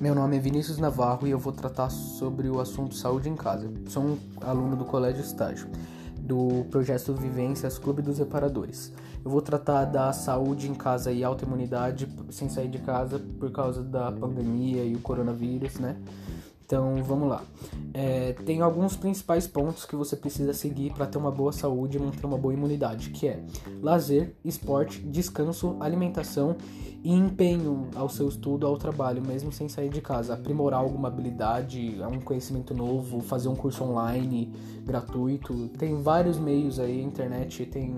Meu nome é Vinícius Navarro e eu vou tratar sobre o assunto saúde em casa. Sou um aluno do Colégio Estágio, do projeto Vivências Clube dos Reparadores. Eu vou tratar da saúde em casa e autoimunidade sem sair de casa por causa da pandemia e o coronavírus, né? Então vamos lá. É, tem alguns principais pontos que você precisa seguir para ter uma boa saúde e manter uma boa imunidade, que é lazer, esporte, descanso, alimentação e empenho ao seu estudo, ao trabalho, mesmo sem sair de casa. Aprimorar alguma habilidade, um conhecimento novo, fazer um curso online gratuito. Tem vários meios aí, internet tem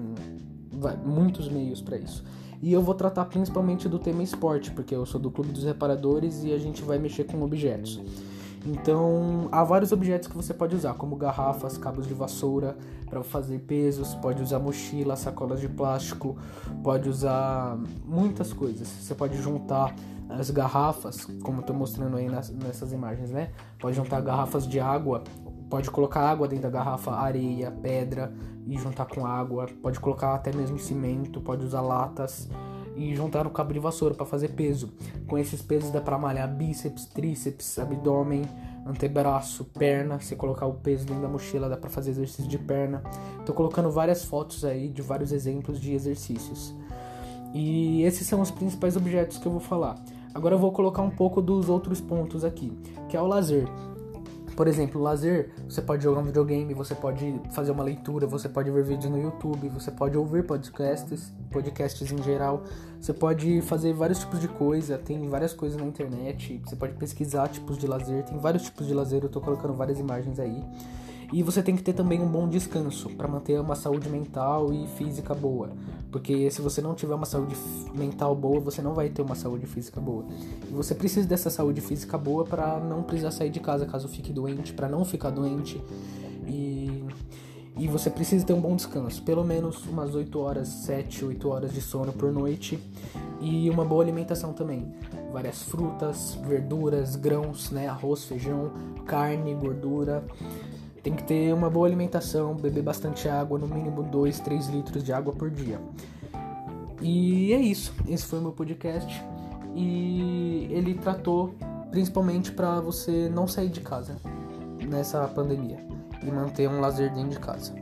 muitos meios para isso. E eu vou tratar principalmente do tema esporte, porque eu sou do Clube dos Reparadores e a gente vai mexer com objetos. Então, há vários objetos que você pode usar, como garrafas, cabos de vassoura para fazer pesos, pode usar mochila, sacolas de plástico, pode usar muitas coisas. Você pode juntar as garrafas, como estou mostrando aí nas, nessas imagens, né? Pode juntar garrafas de água, pode colocar água dentro da garrafa, areia, pedra e juntar com água, pode colocar até mesmo cimento, pode usar latas e juntar no cabo de vassoura para fazer peso. Com esses pesos dá para malhar bíceps, tríceps, abdômen, antebraço, perna. Se colocar o peso dentro da mochila dá para fazer exercício de perna. Tô colocando várias fotos aí de vários exemplos de exercícios. E esses são os principais objetos que eu vou falar. Agora eu vou colocar um pouco dos outros pontos aqui, que é o lazer. Por exemplo, lazer, você pode jogar um videogame, você pode fazer uma leitura, você pode ver vídeos no YouTube, você pode ouvir podcasts, podcasts em geral, você pode fazer vários tipos de coisa, tem várias coisas na internet, você pode pesquisar tipos de lazer, tem vários tipos de lazer, eu tô colocando várias imagens aí. E você tem que ter também um bom descanso para manter uma saúde mental e física boa. Porque se você não tiver uma saúde mental boa, você não vai ter uma saúde física boa. E você precisa dessa saúde física boa para não precisar sair de casa caso fique doente, para não ficar doente. E e você precisa ter um bom descanso, pelo menos umas 8 horas, 7, 8 horas de sono por noite e uma boa alimentação também. Várias frutas, verduras, grãos, né, arroz, feijão, carne, gordura. Tem que ter uma boa alimentação, beber bastante água, no mínimo 2, 3 litros de água por dia. E é isso. Esse foi o meu podcast. E ele tratou principalmente para você não sair de casa nessa pandemia e manter um lazer dentro de casa.